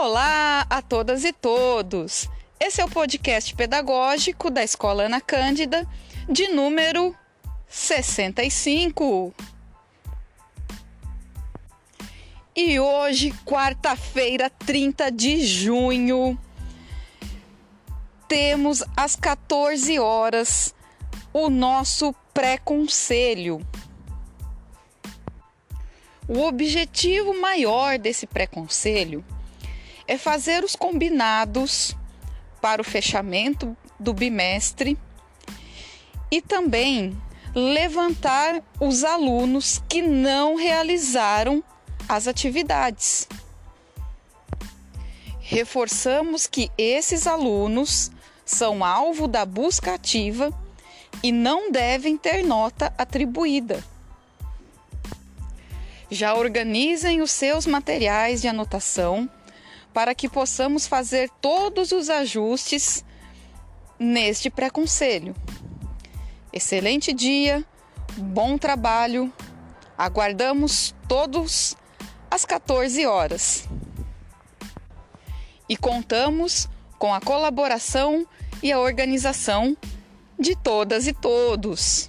Olá a todas e todos! Esse é o podcast pedagógico da Escola Ana Cândida, de número 65. E hoje, quarta-feira, 30 de junho, temos às 14 horas o nosso pré-conselho. O objetivo maior desse pré-conselho é fazer os combinados para o fechamento do bimestre e também levantar os alunos que não realizaram as atividades. Reforçamos que esses alunos são alvo da busca ativa e não devem ter nota atribuída. Já organizem os seus materiais de anotação para que possamos fazer todos os ajustes neste pré-conselho. Excelente dia, bom trabalho. Aguardamos todos às 14 horas. E contamos com a colaboração e a organização de todas e todos.